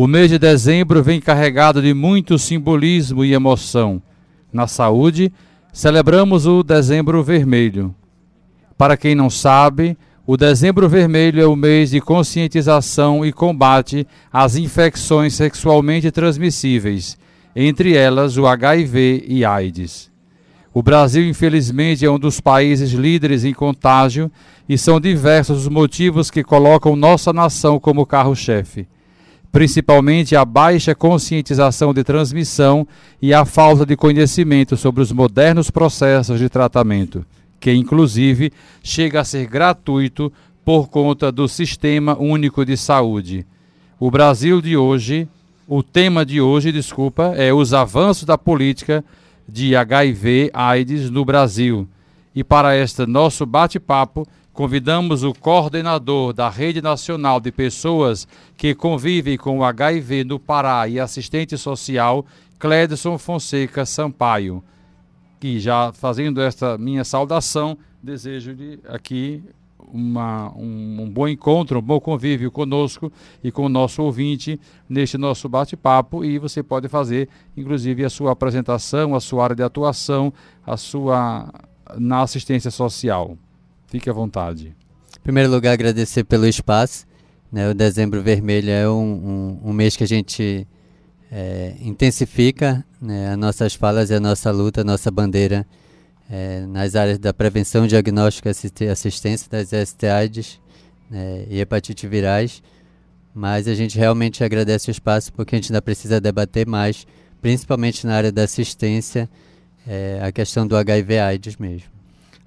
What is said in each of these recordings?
O mês de dezembro vem carregado de muito simbolismo e emoção. Na saúde, celebramos o Dezembro Vermelho. Para quem não sabe, o Dezembro Vermelho é o mês de conscientização e combate às infecções sexualmente transmissíveis, entre elas o HIV e AIDS. O Brasil, infelizmente, é um dos países líderes em contágio e são diversos os motivos que colocam nossa nação como carro-chefe principalmente a baixa conscientização de transmissão e a falta de conhecimento sobre os modernos processos de tratamento, que inclusive chega a ser gratuito por conta do Sistema Único de Saúde. O Brasil de hoje, o tema de hoje, desculpa, é os avanços da política de HIV/AIDS no Brasil. E para este nosso bate-papo, convidamos o coordenador da Rede Nacional de Pessoas que convivem com o HIV no Pará e assistente social, Clédson Fonseca Sampaio. Que já fazendo esta minha saudação, desejo-lhe aqui uma, um, um, bom encontro, um bom convívio conosco e com o nosso ouvinte neste nosso bate-papo e você pode fazer, inclusive, a sua apresentação, a sua área de atuação, a sua na assistência social. Fique à vontade. Em primeiro lugar, agradecer pelo espaço. Né? O Dezembro Vermelho é um, um, um mês que a gente é, intensifica né, as nossas falas e a nossa luta, a nossa bandeira é, nas áreas da prevenção, diagnóstico e assistência das STIs né, e hepatite virais. Mas a gente realmente agradece o espaço porque a gente ainda precisa debater mais, principalmente na área da assistência, é, a questão do HIV-AIDS mesmo.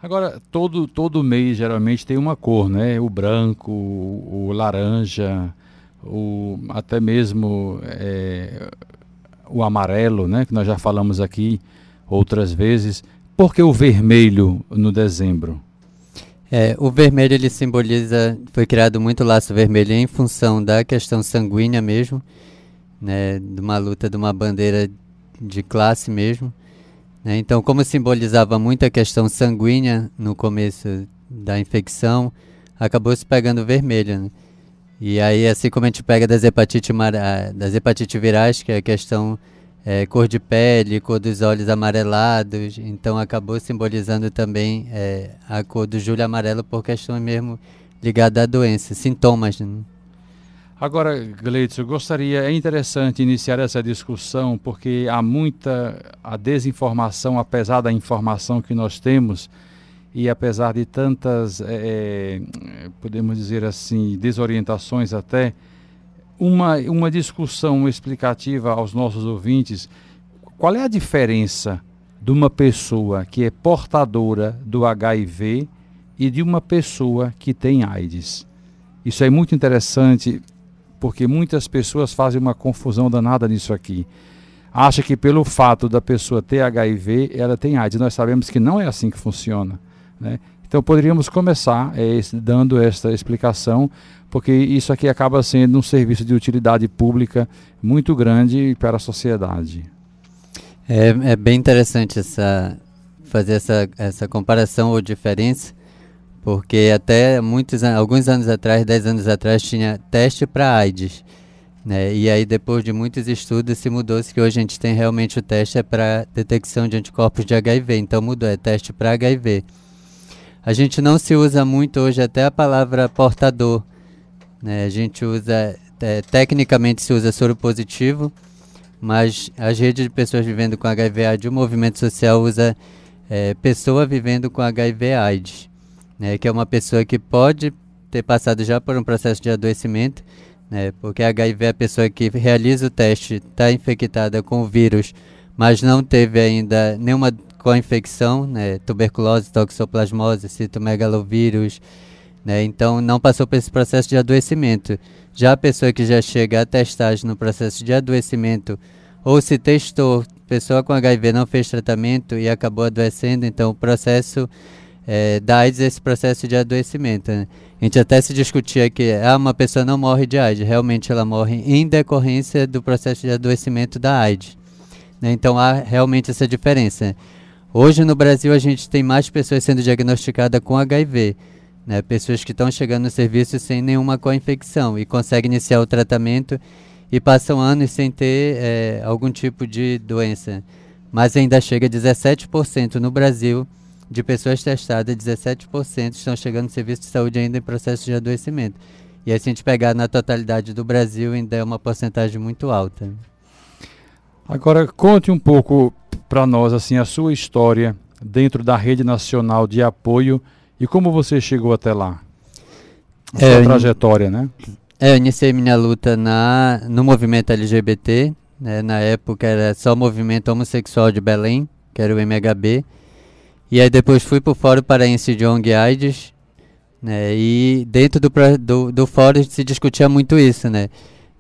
Agora, todo, todo mês geralmente tem uma cor, né? O branco, o, o laranja, o, até mesmo é, o amarelo, né? Que nós já falamos aqui outras vezes. Por que o vermelho no dezembro? É, o vermelho ele simboliza, foi criado muito laço vermelho em função da questão sanguínea mesmo, né, de uma luta de uma bandeira de classe mesmo. Né? Então, como simbolizava muito a questão sanguínea no começo da infecção, acabou se pegando vermelho. Né? E aí, assim como a gente pega das hepatite, das hepatite virais, que é a questão é, cor de pele, cor dos olhos amarelados, então acabou simbolizando também é, a cor do julho amarelo por questão mesmo ligada à doença, sintomas. Né? Agora, Gleitson, gostaria, é interessante iniciar essa discussão porque há muita a desinformação, apesar da informação que nós temos e apesar de tantas, é, podemos dizer assim, desorientações até, uma, uma discussão explicativa aos nossos ouvintes, qual é a diferença de uma pessoa que é portadora do HIV e de uma pessoa que tem AIDS? Isso é muito interessante porque muitas pessoas fazem uma confusão danada nisso aqui. Acha que pelo fato da pessoa ter HIV, ela tem AIDS. Nós sabemos que não é assim que funciona. Né? Então poderíamos começar é, dando esta explicação, porque isso aqui acaba sendo um serviço de utilidade pública muito grande para a sociedade. É, é bem interessante essa, fazer essa, essa comparação ou diferença, porque até muitos alguns anos atrás, 10 anos atrás, tinha teste para AIDS. Né? E aí depois de muitos estudos se mudou-se que hoje a gente tem realmente o teste é para detecção de anticorpos de HIV, então mudou, é teste para HIV. A gente não se usa muito hoje até a palavra portador, né? A gente usa, é, tecnicamente se usa soro positivo, mas as redes de pessoas vivendo com HIV AIDS, o movimento social usa é, pessoa vivendo com HIV AIDS né, que é uma pessoa que pode ter passado já por um processo de adoecimento, né, porque HIV é a pessoa que realiza o teste, está infectada com o vírus, mas não teve ainda nenhuma co-infecção, né, tuberculose, toxoplasmose, citomegalovírus, né, então não passou por esse processo de adoecimento. Já a pessoa que já chega a testagem no processo de adoecimento, ou se testou, pessoa com HIV não fez tratamento e acabou adoecendo, então o processo é, da AIDS esse processo de adoecimento. Né? A gente até se discutia que ah, uma pessoa não morre de AIDS, realmente ela morre em decorrência do processo de adoecimento da AIDS. Né? Então há realmente essa diferença. Hoje no Brasil a gente tem mais pessoas sendo diagnosticadas com HIV, né? pessoas que estão chegando no serviço sem nenhuma co-infecção e conseguem iniciar o tratamento e passam anos sem ter é, algum tipo de doença. Mas ainda chega a 17% no Brasil de pessoas testadas, 17% estão chegando no serviço de saúde ainda em processo de adoecimento. E aí, se a gente pegar na totalidade do Brasil, ainda é uma porcentagem muito alta. Agora, conte um pouco para nós assim a sua história dentro da rede nacional de apoio e como você chegou até lá. A é, sua trajetória, né? É, eu iniciei minha luta na, no movimento LGBT. Né? Na época era só o movimento homossexual de Belém, que era o MHB. E aí depois fui para o Fórum Paraense de ONG AIDS, né? E dentro do, do, do fórum se discutia muito isso, né?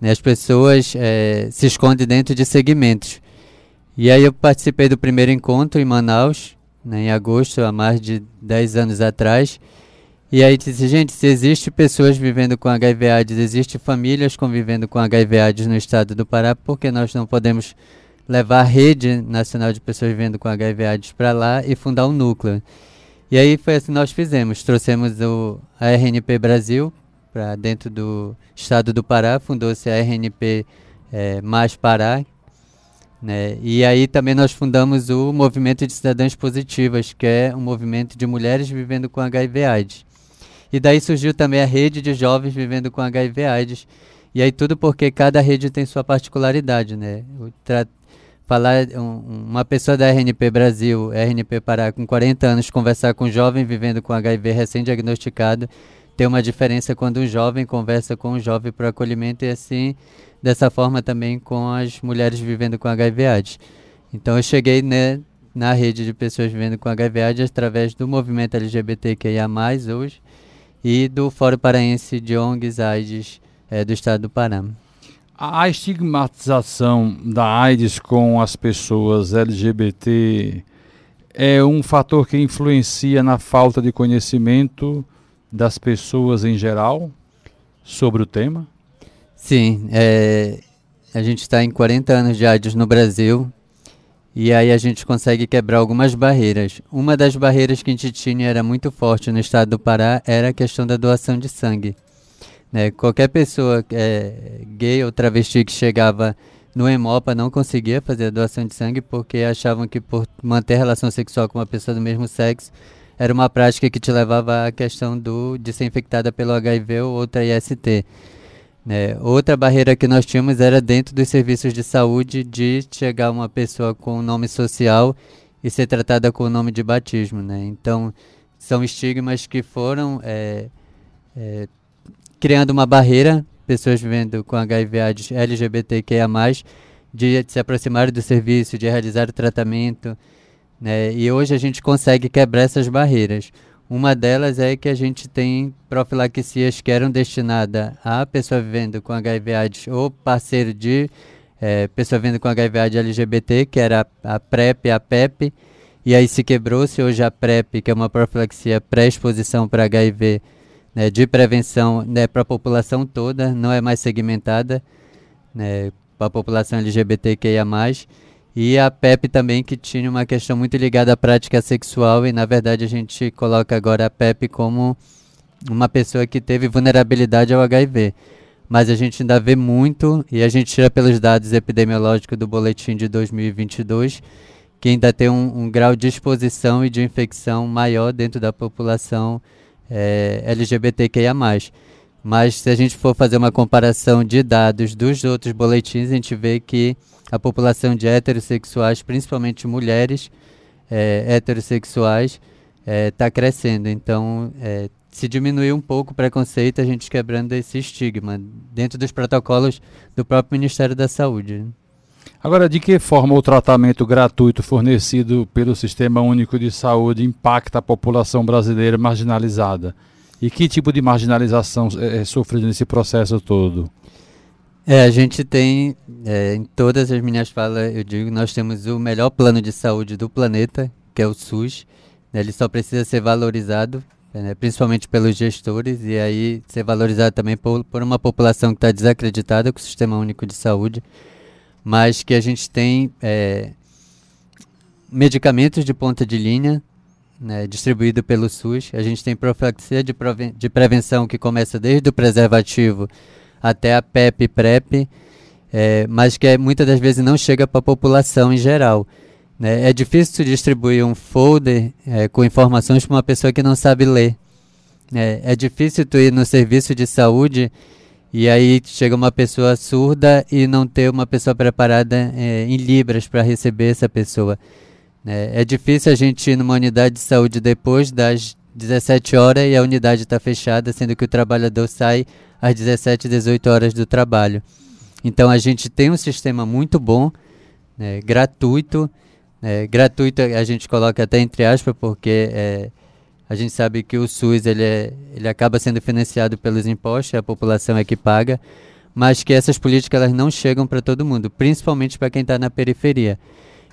As pessoas é, se escondem dentro de segmentos. E aí eu participei do primeiro encontro em Manaus, né, em agosto, há mais de 10 anos atrás. E aí disse, gente, se existe pessoas vivendo com HIV AIDS, existe famílias convivendo com HIV AIDS no estado do Pará, por que nós não podemos levar a rede nacional de pessoas vivendo com HIV AIDS para lá e fundar um núcleo? E aí foi assim que nós fizemos. Trouxemos o, a RNP Brasil para dentro do estado do Pará, fundou-se a RNP é, eh, Mais Pará. Né? E aí também nós fundamos o Movimento de Cidadãs Positivas, que é um movimento de mulheres vivendo com HIV AIDS. E daí surgiu também a rede de jovens vivendo com HIV AIDS. E aí tudo porque cada rede tem sua particularidade, né? Falar um, uma pessoa da RNP Brasil, RNP Pará, com 40 anos, conversar com um jovem vivendo com HIV recém-diagnosticado, tem uma diferença quando um jovem conversa com um jovem para acolhimento e assim, dessa forma também com as mulheres vivendo com HIV AIDS. Então eu cheguei né, na rede de pessoas vivendo com HIV AIDS através do movimento LGBTQIA+, hoje, e do Fórum Paraense de ONGs AIDS é, do estado do Pará. A estigmatização da AIDS com as pessoas LGBT é um fator que influencia na falta de conhecimento das pessoas em geral sobre o tema? Sim, é, a gente está em 40 anos de AIDS no Brasil e aí a gente consegue quebrar algumas barreiras. Uma das barreiras que a gente tinha era muito forte no estado do Pará era a questão da doação de sangue. Né? Qualquer pessoa é, gay ou travesti que chegava no Hemopa não conseguia fazer a doação de sangue porque achavam que por manter relação sexual com uma pessoa do mesmo sexo era uma prática que te levava à questão do, de ser infectada pelo HIV ou outra IST. Né? Outra barreira que nós tínhamos era dentro dos serviços de saúde de chegar uma pessoa com nome social e ser tratada com o nome de batismo. Né? Então, são estigmas que foram é, é, criando uma barreira, pessoas vivendo com HIV AIDS LGBTQIA+, de se aproximar do serviço, de realizar o tratamento, né? E hoje a gente consegue quebrar essas barreiras. Uma delas é que a gente tem profilaxias que eram destinadas a pessoa vivendo com HIV AIDS ou parceiro de é, pessoa vivendo com HIV AIDS LGBT, que era a PrEP e a PEP, e aí se quebrou-se hoje a PrEP, que é uma profilaxia pré-exposição para HIV, né, de prevenção né, para a população toda, não é mais segmentada né, para a população LGBTQIA+. E a PEP também, que tinha uma questão muito ligada à prática sexual, e na verdade a gente coloca agora a PEP como uma pessoa que teve vulnerabilidade ao HIV. Mas a gente ainda vê muito, e a gente tira pelos dados epidemiológicos do boletim de 2022, que ainda tem um, um grau de exposição e de infecção maior dentro da população é, LGBTQIA+. Mas se a gente for fazer uma comparação de dados dos outros boletins, a gente vê que a população de heterossexuais, principalmente mulheres é, heterossexuais, está é, tá crescendo. Então, é, se diminuir um pouco o preconceito, a gente quebrando esse estigma dentro dos protocolos do próprio Ministério da Saúde. Agora, de que forma o tratamento gratuito fornecido pelo Sistema Único de Saúde impacta a população brasileira marginalizada? E que tipo de marginalização é, é sofrida nesse processo todo? É, a gente tem, é, em todas as minhas falas, eu digo, nós temos o melhor plano de saúde do planeta, que é o SUS. Né, ele só precisa ser valorizado, né, principalmente pelos gestores, e aí ser valorizado também por, por uma população que está desacreditada com o Sistema Único de Saúde mas que a gente tem é, medicamentos de ponta de linha né, distribuído pelo SUS. A gente tem profilaxia de, de prevenção que começa desde o preservativo até a PEP e PrEP. é, mas que é, muitas das vezes não chega para a população em geral. Né? É difícil distribuir um folder é, com informações para uma pessoa que não sabe ler. É, é difícil tu ir no serviço de saúde e aí chega uma pessoa surda e não ter uma pessoa preparada é, em libras para receber essa pessoa. É, é, difícil a gente ir numa unidade de saúde depois das 17 horas e a unidade está fechada, sendo que o trabalhador sai às 17, 18 horas do trabalho. Então a gente tem um sistema muito bom, né, gratuito. É, gratuito a gente coloca até entre aspas, porque é, a gente sabe que o SUS ele, é, ele acaba sendo financiado pelos impostos, a população é que paga, mas que essas políticas elas não chegam para todo mundo, principalmente para quem está na periferia.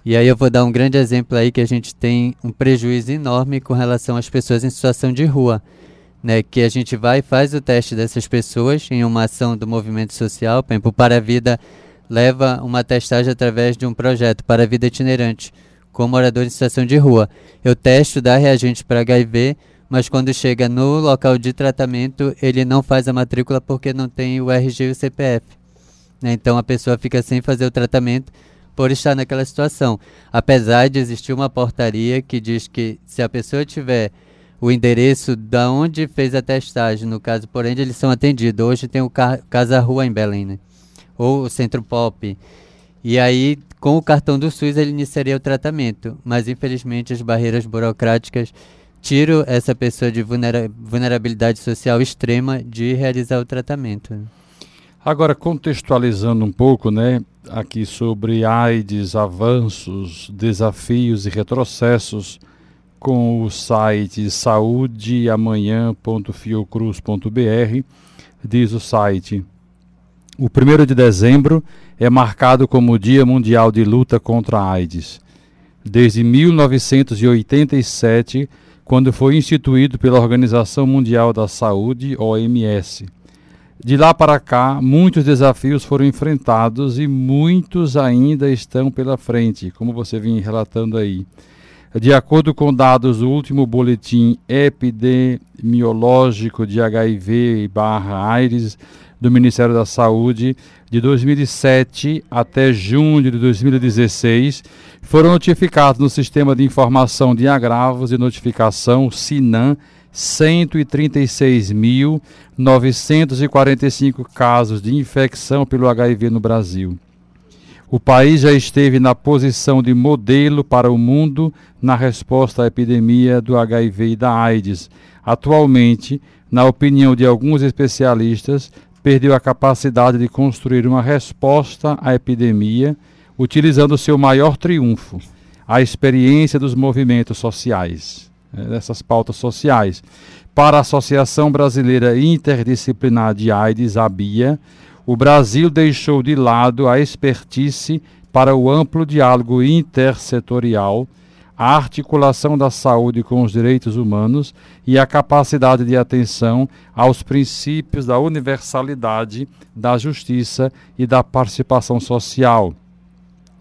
E aí eu vou dar um grande exemplo aí que a gente tem um prejuízo enorme com relação às pessoas em situação de rua. Né, que a gente vai e faz o teste dessas pessoas em uma ação do movimento social, por exemplo, Para a Vida leva uma testagem através de um projeto Para a Vida Itinerante, com morador em situação de rua. Eu testo, dá reagente para HIV, mas quando chega no local de tratamento, ele não faz a matrícula porque não tem o RG e o CPF. Né, então a pessoa fica sem fazer o tratamento por estar naquela situação. Apesar de existir uma portaria que diz que se a pessoa tiver o endereço da onde fez a testagem, no caso, porém, eles são atendidos. Hoje tem o Casa Rua em Belém, né? Ou o Centro Pop. E aí, com o cartão do SUS, ele iniciaria o tratamento. Mas, infelizmente, as barreiras burocráticas tiram essa pessoa de vulnera vulnerabilidade social extrema de realizar o tratamento. Agora, contextualizando um pouco, né, aqui sobre AIDS, avanços, desafios e retrocessos, com o site saudeamanhã.fiocruz.br, diz o site. O 1 de dezembro é marcado como Dia Mundial de Luta contra a AIDS. Desde 1987, quando foi instituído pela Organização Mundial da Saúde, OMS. De lá para cá, muitos desafios foram enfrentados e muitos ainda estão pela frente, como você vinha relatando aí. De acordo com dados do último boletim epidemiológico de HIV/AIDS do Ministério da Saúde, de 2007 até junho de 2016, foram notificados no Sistema de Informação de Agravos e Notificação, SINAM, 136.945 casos de infecção pelo HIV no Brasil. O país já esteve na posição de modelo para o mundo na resposta à epidemia do HIV e da AIDS. Atualmente, na opinião de alguns especialistas, perdeu a capacidade de construir uma resposta à epidemia, utilizando seu maior triunfo, a experiência dos movimentos sociais dessas pautas sociais. Para a Associação Brasileira Interdisciplinar de AIDS, a BIA, o Brasil deixou de lado a expertise para o amplo diálogo intersetorial, a articulação da saúde com os direitos humanos e a capacidade de atenção aos princípios da universalidade, da justiça e da participação social.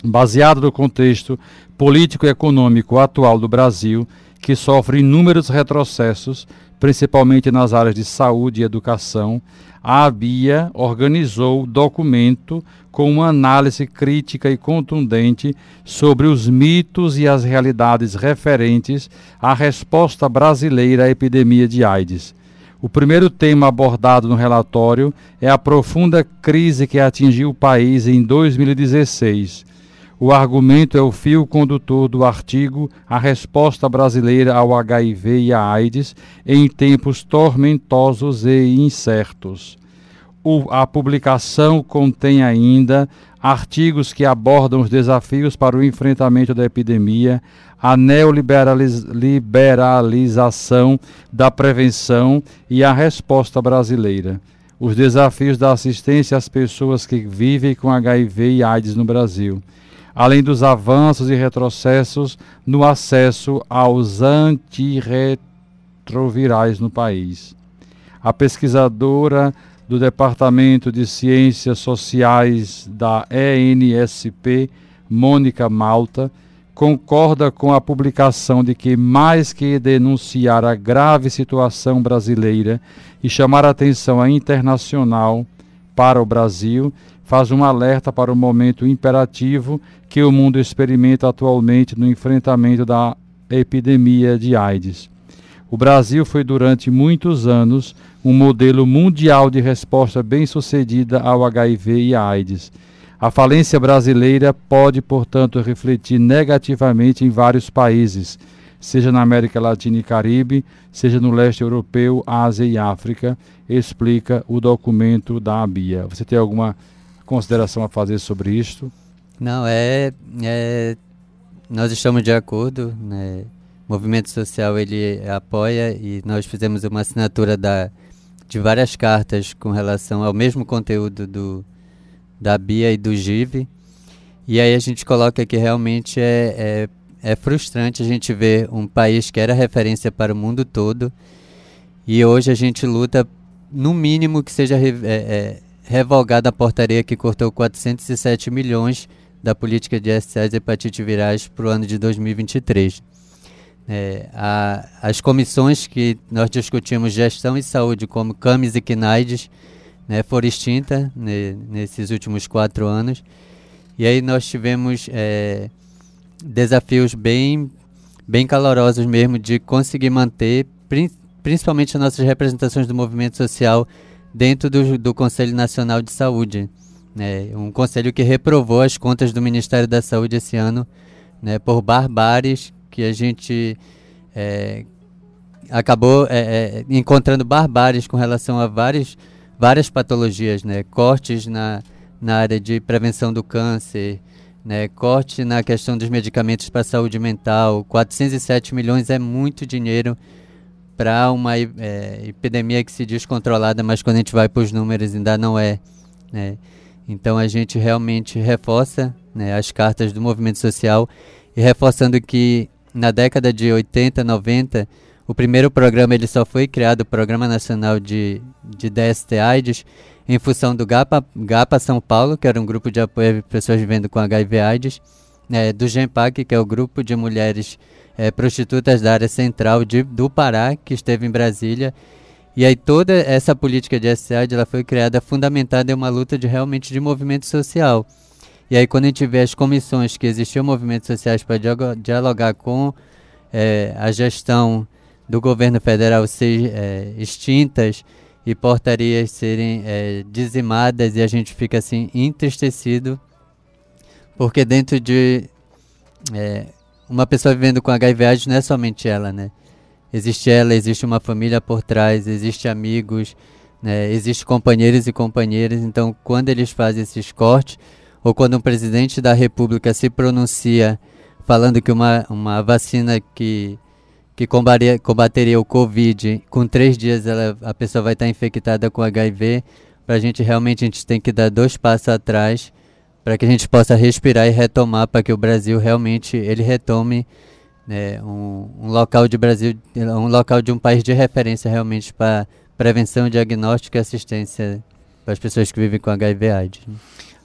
Baseado no contexto político e econômico atual do Brasil, que sofre inúmeros retrocessos, principalmente nas áreas de saúde e educação, a BIA organizou documento com uma análise crítica e contundente sobre os mitos e as realidades referentes à resposta brasileira à epidemia de AIDS. O primeiro tema abordado no relatório é a profunda crise que atingiu o país em 2016 o argumento é o fio condutor do artigo A Resposta Brasileira ao HIV e à AIDS em Tempos Tormentosos e Incertos. O, a publicação contém ainda artigos que abordam os desafios para o enfrentamento da epidemia, a neoliberalização da prevenção e a resposta brasileira, os desafios da assistência às pessoas que vivem com HIV e AIDS no Brasil além dos avanços e retrocessos no acesso aos antirretrovirais no país. A pesquisadora do Departamento de Ciências Sociais da ENSP, Mônica Malta, concorda com a publicação de que, mais que denunciar a grave situação brasileira e chamar a atenção internacional, para o Brasil, faz um alerta para o momento imperativo que o mundo experimenta atualmente no enfrentamento da epidemia de AIDS. O Brasil foi durante muitos anos um modelo mundial de resposta bem-sucedida ao HIV e AIDS. A falência brasileira pode, portanto, refletir negativamente em vários países, seja na América Latina e Caribe, seja no leste europeu, Ásia e África, explica o documento da ABIA. Você tem alguma consideração a fazer sobre isto? Não, é, é nós estamos de acordo, né? O movimento social ele apoia e nós fizemos uma assinatura da, de várias cartas com relação ao mesmo conteúdo do, da Bia e do Give. E aí a gente coloca que realmente é, é, é frustrante a gente ver um país que era referência para o mundo todo e hoje a gente luta no mínimo que seja re, é, é, revogada a portaria que cortou 407 milhões da política de STIs e hepatite virais para o ano de 2023. É, a, as comissões que nós discutimos gestão e saúde, como CAMES e CNAIDS, né, foram extintas né, nesses últimos quatro anos. E aí nós tivemos é, desafios bem, bem calorosos mesmo de conseguir manter, principalmente as nossas representações do movimento social dentro do, do Conselho Nacional de Saúde. Né, um conselho que reprovou as contas do Ministério da Saúde esse ano né, por barbáries que a gente é, acabou é, é, encontrando barbáries com relação a várias, várias patologias, né? Cortes na, na área de prevenção do câncer, né? Corte na questão dos medicamentos para saúde mental. 407 milhões é muito dinheiro para uma é, epidemia que se diz controlada, mas quando a gente vai para os números ainda não é, né? Então a gente realmente reforça né, as cartas do movimento social e reforçando que na década de 80, 90, o primeiro programa ele só foi criado, o Programa Nacional de, de DST AIDS, em função do GAPA, GAPA São Paulo, que era um grupo de apoio a pessoas vivendo com HIV AIDS, é, do GEMPAC, que é o grupo de mulheres é, prostitutas da área central de, do Pará, que esteve em Brasília. E aí toda essa política de STI ela foi criada fundamentada em uma luta de realmente de movimento social. E aí, quando a gente vê as comissões que existiam movimentos sociais para dialogar com é, a gestão do governo federal ser é, extintas e portarias serem é, dizimadas, e a gente fica assim entristecido, porque dentro de é, uma pessoa vivendo com HIV AIDS não é somente ela, né? Existe ela, existe uma família por trás, existe amigos, né? existe companheiros e companheiras. Então, quando eles fazem esses cortes, ou quando um presidente da república se pronuncia falando que uma, uma vacina que, que combateria, o Covid, com três dias ela, a pessoa vai estar infectada com HIV, para a gente realmente a gente tem que dar dois passos atrás para que a gente possa respirar e retomar, para que o Brasil realmente ele retome né, um, um, local de Brasil, um local de um país de referência realmente para prevenção, diagnóstico e assistência para as pessoas que vivem com HIV/AIDS.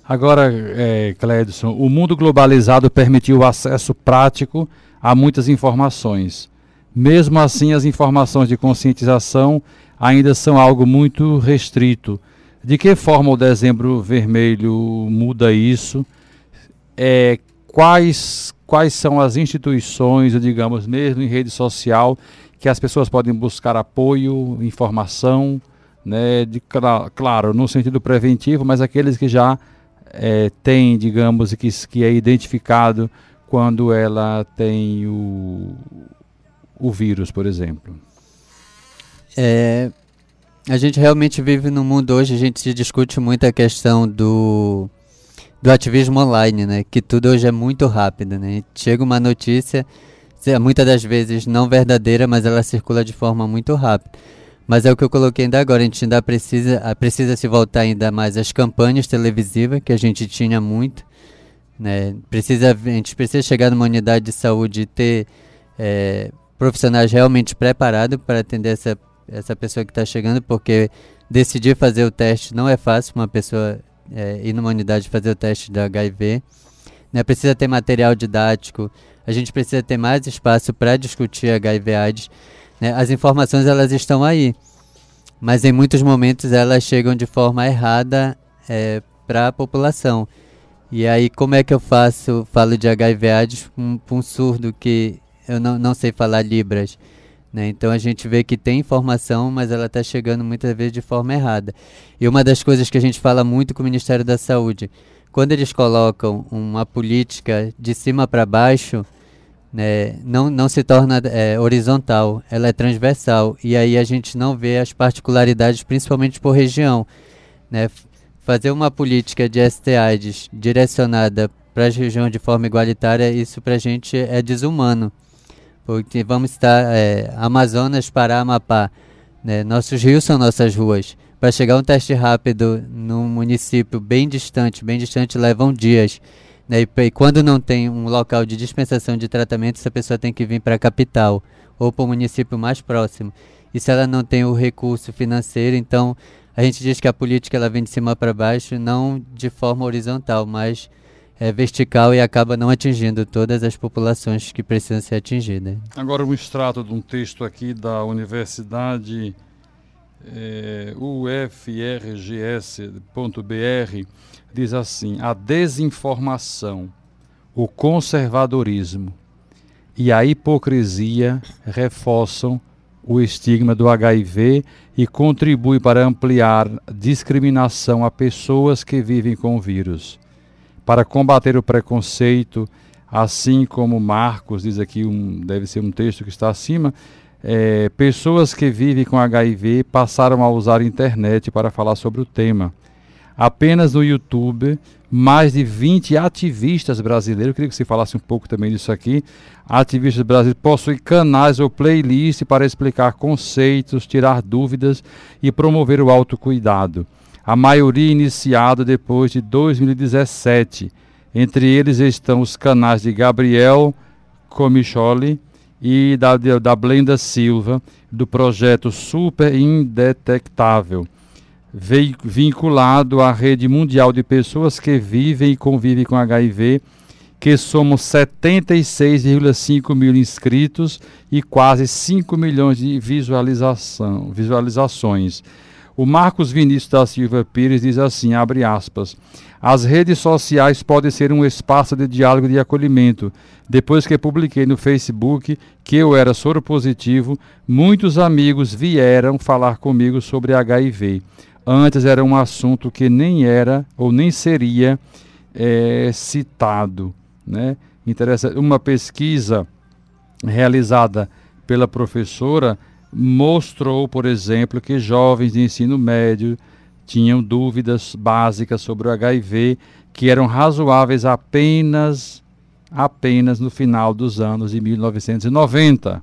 Agora, é, Clédson, o mundo globalizado permitiu o acesso prático a muitas informações. Mesmo assim, as informações de conscientização ainda são algo muito restrito. De que forma o Dezembro Vermelho muda isso? É, quais, quais são as instituições, digamos, mesmo em rede social, que as pessoas podem buscar apoio, informação, né, de, claro, no sentido preventivo, mas aqueles que já é, tem, digamos, que, que é identificado quando ela tem o, o vírus, por exemplo? É, a gente realmente vive no mundo hoje, a gente discute muito a questão do, do ativismo online, né? Que tudo hoje é muito rápido, né? Chega uma notícia, muitas das vezes não verdadeira, mas ela circula de forma muito rápida. Mas é o que eu coloquei ainda agora, a gente ainda precisa, precisa se voltar ainda mais às campanhas televisivas, que a gente tinha muito. Né? Precisa, a gente precisa chegar numa unidade de saúde e ter é, profissionais realmente preparados para atender essa, essa pessoa que está chegando, porque decidir fazer o teste não é fácil, uma pessoa é, ir numa unidade fazer o teste da HIV. Né? Precisa ter material didático, a gente precisa ter mais espaço para discutir HIV/AIDS né? As informações elas estão aí, mas em muitos momentos elas chegam de forma errada é, para a população. E aí, como é que eu faço, falo de HIV AIDS para um, um, surdo que eu não, não sei falar Libras? Né? Então a gente vê que tem informação, mas ela está chegando muitas vezes de forma errada. E uma das coisas que a gente fala muito com o Ministério da Saúde, quando eles colocam uma política de cima para baixo, né, não, não se torna é, horizontal, ela é transversal. E aí a gente não vê as particularidades, principalmente por região. Né? Fazer uma política de STIs direcionada para as regiões de forma igualitária, isso para a gente é desumano. Porque vamos estar é, Amazonas para Amapá. Né? Nossos rios são nossas ruas. Para chegar um teste rápido num município bem distante, bem distante, levam dias. Né? E, e, quando não tem um local de dispensação de tratamento, essa pessoa tem que vir para a capital ou para o município mais próximo. E se ela não tem o recurso financeiro, então a gente diz que a política ela vem de cima para baixo, não de forma horizontal, mas é vertical e acaba não atingindo todas as populações que precisam ser atingidas. Agora um extrato de um texto aqui da Universidade é, ufrgs.br diz assim: a desinformação, o conservadorismo e a hipocrisia reforçam o estigma do HIV e contribui para ampliar discriminação a pessoas que vivem com o vírus. Para combater o preconceito, assim como Marcos diz aqui, um, deve ser um texto que está acima, é, pessoas que vivem com HIV passaram a usar a internet para falar sobre o tema. Apenas no YouTube, mais de 20 ativistas brasileiros, eu queria que você falasse um pouco também disso aqui. Ativistas brasileiros possuem canais ou playlists para explicar conceitos, tirar dúvidas e promover o autocuidado. A maioria iniciado depois de 2017. Entre eles estão os canais de Gabriel Comicholi e da, da Blenda Silva, do projeto Super Indetectável vinculado à rede mundial de pessoas que vivem e convivem com HIV, que somos 76,5 mil inscritos e quase 5 milhões de visualização, visualizações. O Marcos Vinícius da Silva Pires diz assim, abre aspas, as redes sociais podem ser um espaço de diálogo e de acolhimento. Depois que publiquei no Facebook que eu era soro positivo, muitos amigos vieram falar comigo sobre HIV. Antes era um assunto que nem era ou nem seria é, citado. Né? Interessante. Uma pesquisa realizada pela professora mostrou, por exemplo, que jovens de ensino médio tinham dúvidas básicas sobre o HIV que eram razoáveis apenas apenas no final dos anos de 1990.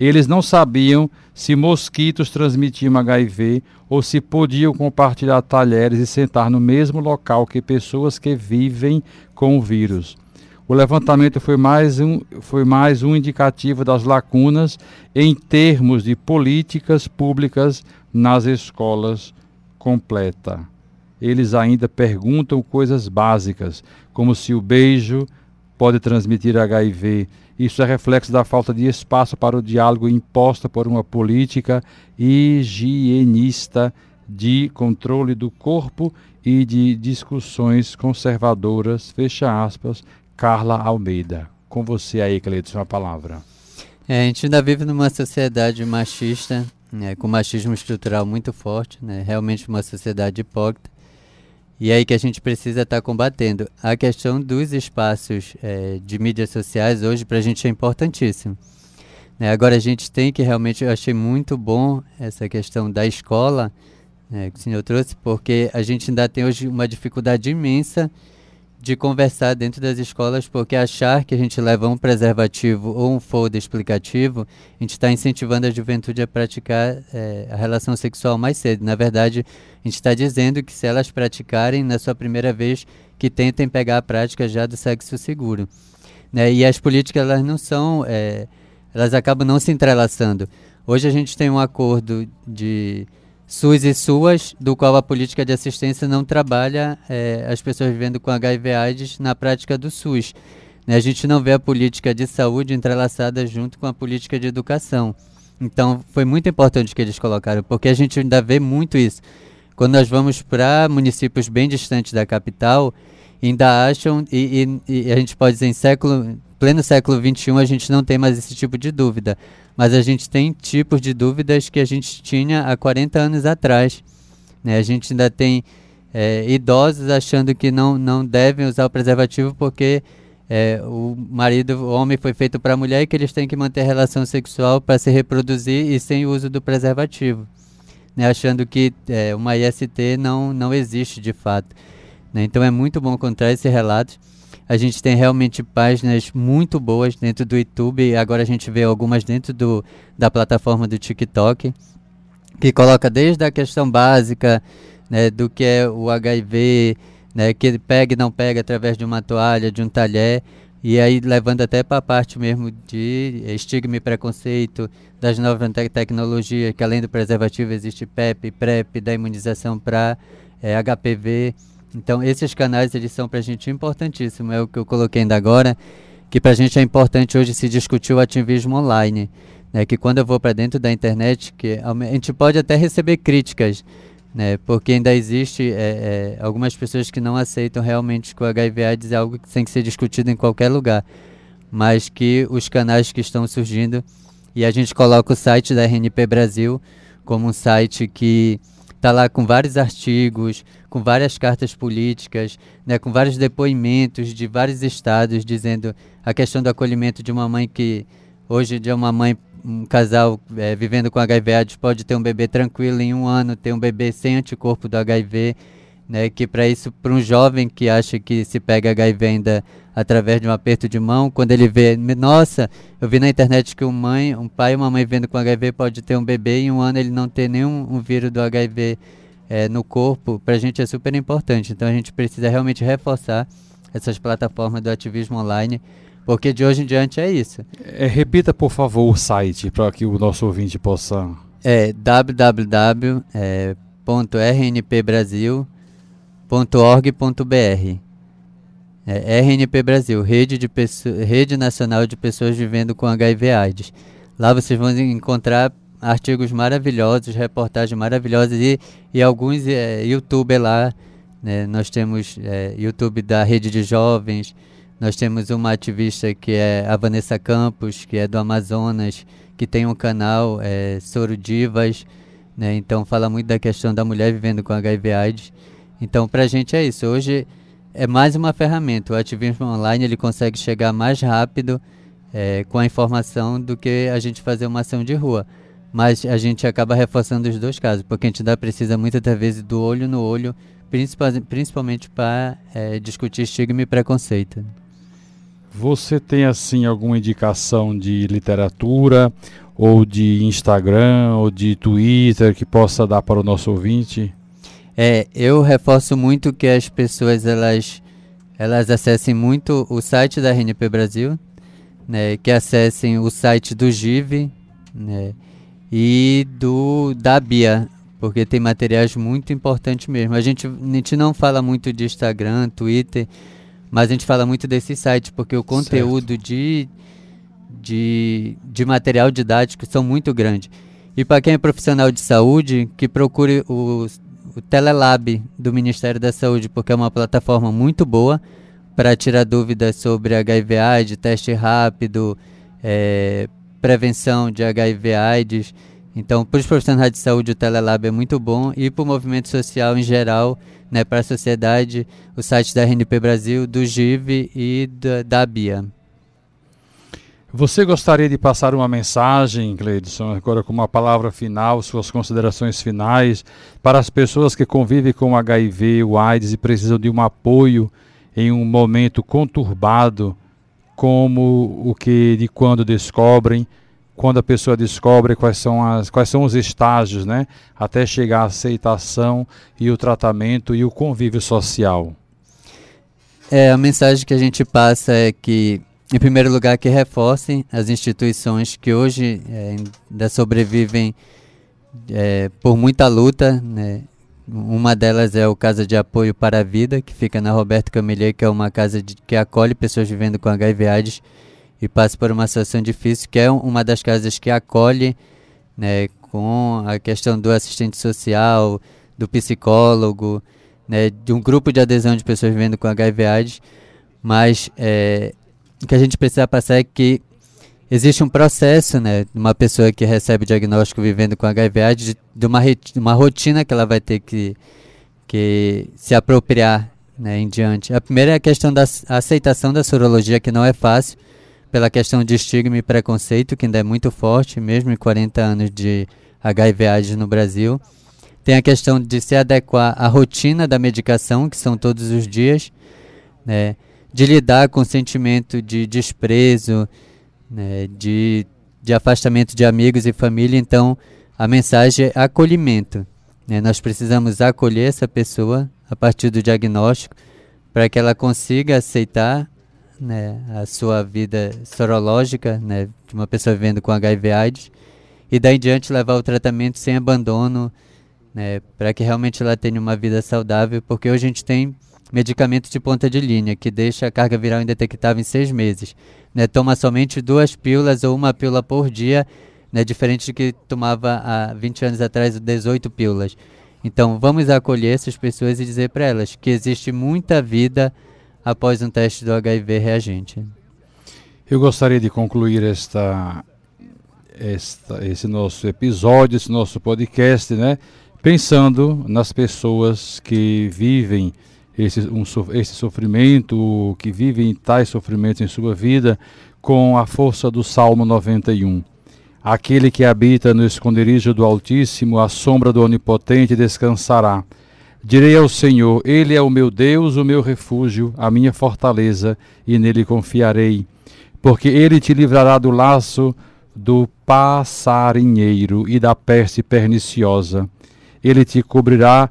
Eles não sabiam se mosquitos transmitiam HIV ou se podiam compartilhar talheres e sentar no mesmo local que pessoas que vivem com o vírus. O levantamento foi mais um, foi mais um indicativo das lacunas em termos de políticas públicas nas escolas completa. Eles ainda perguntam coisas básicas, como se o beijo pode transmitir HIV isso é reflexo da falta de espaço para o diálogo imposta por uma política higienista de controle do corpo e de discussões conservadoras. Fecha aspas, Carla Almeida. Com você aí, Cleiton, a palavra. É, a gente ainda vive numa sociedade machista, né, com machismo estrutural muito forte, né, realmente uma sociedade hipócrita. E é aí que a gente precisa estar tá combatendo. A questão dos espaços é, de mídias sociais hoje para a gente é importantíssimo. Né? Agora a gente tem que realmente, eu achei muito bom essa questão da escola né, que o senhor trouxe, porque a gente ainda tem hoje uma dificuldade imensa de conversar dentro das escolas, porque achar que a gente leva um preservativo ou um folder explicativo, a gente está incentivando a juventude a praticar é, a relação sexual mais cedo. Na verdade, a gente está dizendo que se elas praticarem na sua primeira vez, que tentem pegar a prática já do sexo seguro. Né? E as políticas, elas não são, é, elas acabam não se entrelaçando. Hoje a gente tem um acordo de SUS e SUAS, do qual a política de assistência não trabalha é, as pessoas vivendo com HIV AIDS na prática do SUS. Né? A gente não vê a política de saúde entrelaçada junto com a política de educação. Então, foi muito importante que eles colocaram, porque a gente ainda vê muito isso. Quando nós vamos para municípios bem distantes da capital, ainda acham, e, e, e, a gente pode dizer em século, pleno século XXI, a gente não tem mais esse tipo de dúvida. Mas a gente tem tipos de dúvidas que a gente tinha há 40 anos atrás. Né? A gente ainda tem é, idosos achando que não, não devem usar o preservativo porque é, o marido, o homem foi feito para a mulher e que eles têm que manter relação sexual para se reproduzir e sem o uso do preservativo. Né? Achando que é, uma IST não, não existe de fato. Né? Então é muito bom encontrar esses relatos. A gente tem realmente páginas muito boas dentro do YouTube. Agora a gente vê algumas dentro do, da plataforma do TikTok, que coloca desde a questão básica né, do que é o HIV, né, que ele pega e não pega através de uma toalha, de um talher, e aí levando até para a parte mesmo de estigma e preconceito das novas te tecnologias, que além do preservativo existe PEP, PrEP, da imunização para é, eh, HPV. Então esses canais eles são para a gente importantíssimos, é o que eu coloquei ainda agora, que para a gente é importante hoje se discutir o ativismo online, né, que quando eu vou para dentro da internet, que a gente pode até receber críticas, né? Porque ainda existe é, é, algumas pessoas que não aceitam realmente que o HIV/AIDS é algo que tem que ser discutido em qualquer lugar, mas que os canais que estão surgindo e a gente coloca o site da RNP Brasil como um site que está lá com vários artigos, com várias cartas políticas, né, com vários depoimentos de vários estados dizendo a questão do acolhimento de uma mãe que hoje de uma mãe um casal é, vivendo com HIV AIDS pode ter um bebê tranquilo em um ano, ter um bebê sem anticorpo do HIV, né? Que para isso, para um jovem que acha que se pega HIV ainda através de um aperto de mão, quando ele vê, nossa, eu vi na internet que um mãe, um pai e uma mãe vivendo com HIV pode ter um bebê e em um ano ele não ter nenhum um vírus do HIV é, no corpo, para a gente é super importante. Então a gente precisa realmente reforçar essas plataformas do ativismo online porque de hoje em diante é isso. É, repita, por favor, o site para que o nosso ouvinte possa. É www.rnpbrasil.org.br. É, RNP Brasil, Rede, de Rede Nacional de Pessoas Vivendo com HIV/AIDS. Lá vocês vão encontrar artigos maravilhosos, reportagens maravilhosas e, e alguns é, YouTube lá. Né? Nós temos é, YouTube da Rede de Jovens, nós temos uma ativista que é a Vanessa Campos, que é do Amazonas, que tem um canal, é, Soro Divas, né? então fala muito da questão da mulher vivendo com HIV AIDS. Então, para a gente é isso. Hoje é mais uma ferramenta. O ativismo online ele consegue chegar mais rápido é, com a informação do que a gente fazer uma ação de rua. Mas a gente acaba reforçando os dois casos, porque a gente ainda precisa muitas vezes do olho no olho, principalmente para é, discutir estigma e preconceito. Você tem assim alguma indicação de literatura ou de Instagram ou de Twitter que possa dar para o nosso ouvinte? É, eu reforço muito que as pessoas elas elas acessem muito o site da RNP Brasil, né, que acessem o site do GIV, né, e do da Bia, porque tem materiais muito importantes mesmo. A gente, a gente não fala muito de Instagram, Twitter, mas a gente fala muito desse site porque o conteúdo de, de, de material didático são muito grande. E para quem é profissional de saúde, que procure o, o Telelab do Ministério da Saúde, porque é uma plataforma muito boa para tirar dúvidas sobre HIV/AIDS, teste rápido, é, prevenção de HIV/AIDS. Então, para os profissionais de saúde, o Telelab é muito bom e para o movimento social em geral, né, para a sociedade, o site da RNP Brasil, do GIV e da, da BIA. Você gostaria de passar uma mensagem, Gleidson, agora com uma palavra final, suas considerações finais, para as pessoas que convivem com HIV, o AIDS e precisam de um apoio em um momento conturbado, como o que de quando descobrem quando a pessoa descobre quais são, as, quais são os estágios, né, até chegar à aceitação e o tratamento e o convívio social. É, a mensagem que a gente passa é que, em primeiro lugar, que reforcem as instituições que hoje é, ainda sobrevivem é, por muita luta, né, uma delas é o Casa de Apoio para a Vida, que fica na Roberto Camilher, que é uma casa de, que acolhe pessoas vivendo com HIV/AIDS e passa por uma situação difícil, que é uma das casas que acolhe né, com a questão do assistente social, do psicólogo, né, de um grupo de adesão de pessoas vivendo com HIV/AIDS, mas é, o que a gente precisa passar é que existe um processo, né, de uma pessoa que recebe o diagnóstico vivendo com HIV/AIDS, de, de uma, uma rotina que ela vai ter que, que se apropriar né, em diante. A primeira é a questão da aceitação da sorologia, que não é fácil, pela questão de estigma e preconceito, que ainda é muito forte, mesmo em 40 anos de HIV/AIDS no Brasil. Tem a questão de se adequar à rotina da medicação, que são todos os dias, né, de lidar com o sentimento de desprezo, né, de, de afastamento de amigos e família. Então, a mensagem é acolhimento. Né? Nós precisamos acolher essa pessoa a partir do diagnóstico para que ela consiga aceitar né, a sua vida sorológica, né, de uma pessoa vivendo com HIV/AIDS, e daí em diante levar o tratamento sem abandono, né, para que realmente ela tenha uma vida saudável, porque hoje a gente tem medicamento de ponta de linha que deixa a carga viral indetectável em seis meses. Né, toma somente duas pílulas ou uma pílula por dia, né, diferente de que tomava há 20 anos atrás 18 pílulas. Então vamos acolher essas pessoas e dizer para elas que existe muita vida após um teste do HIV reagente. Eu gostaria de concluir esta, esta, esse nosso episódio, esse nosso podcast, né, pensando nas pessoas que vivem esse, um, esse sofrimento, que vivem tais sofrimentos em sua vida, com a força do Salmo 91. Aquele que habita no esconderijo do Altíssimo, à sombra do Onipotente descansará. Direi ao Senhor: Ele é o meu Deus, o meu refúgio, a minha fortaleza, e nele confiarei. Porque ele te livrará do laço do passarinheiro e da peste perniciosa. Ele te cobrirá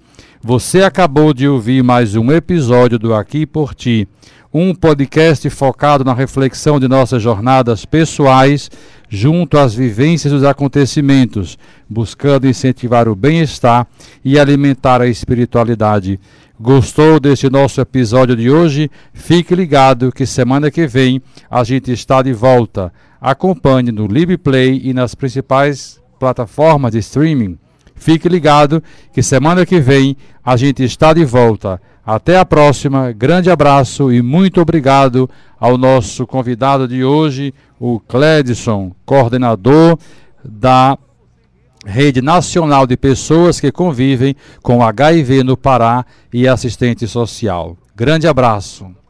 Você acabou de ouvir mais um episódio do Aqui por Ti, um podcast focado na reflexão de nossas jornadas pessoais junto às vivências dos acontecimentos, buscando incentivar o bem-estar e alimentar a espiritualidade. Gostou deste nosso episódio de hoje? Fique ligado que semana que vem a gente está de volta. Acompanhe no LibPlay e nas principais plataformas de streaming. Fique ligado que semana que vem a gente está de volta. Até a próxima, grande abraço e muito obrigado ao nosso convidado de hoje, o Cledson, coordenador da Rede Nacional de Pessoas que Convivem com HIV no Pará e assistente social. Grande abraço.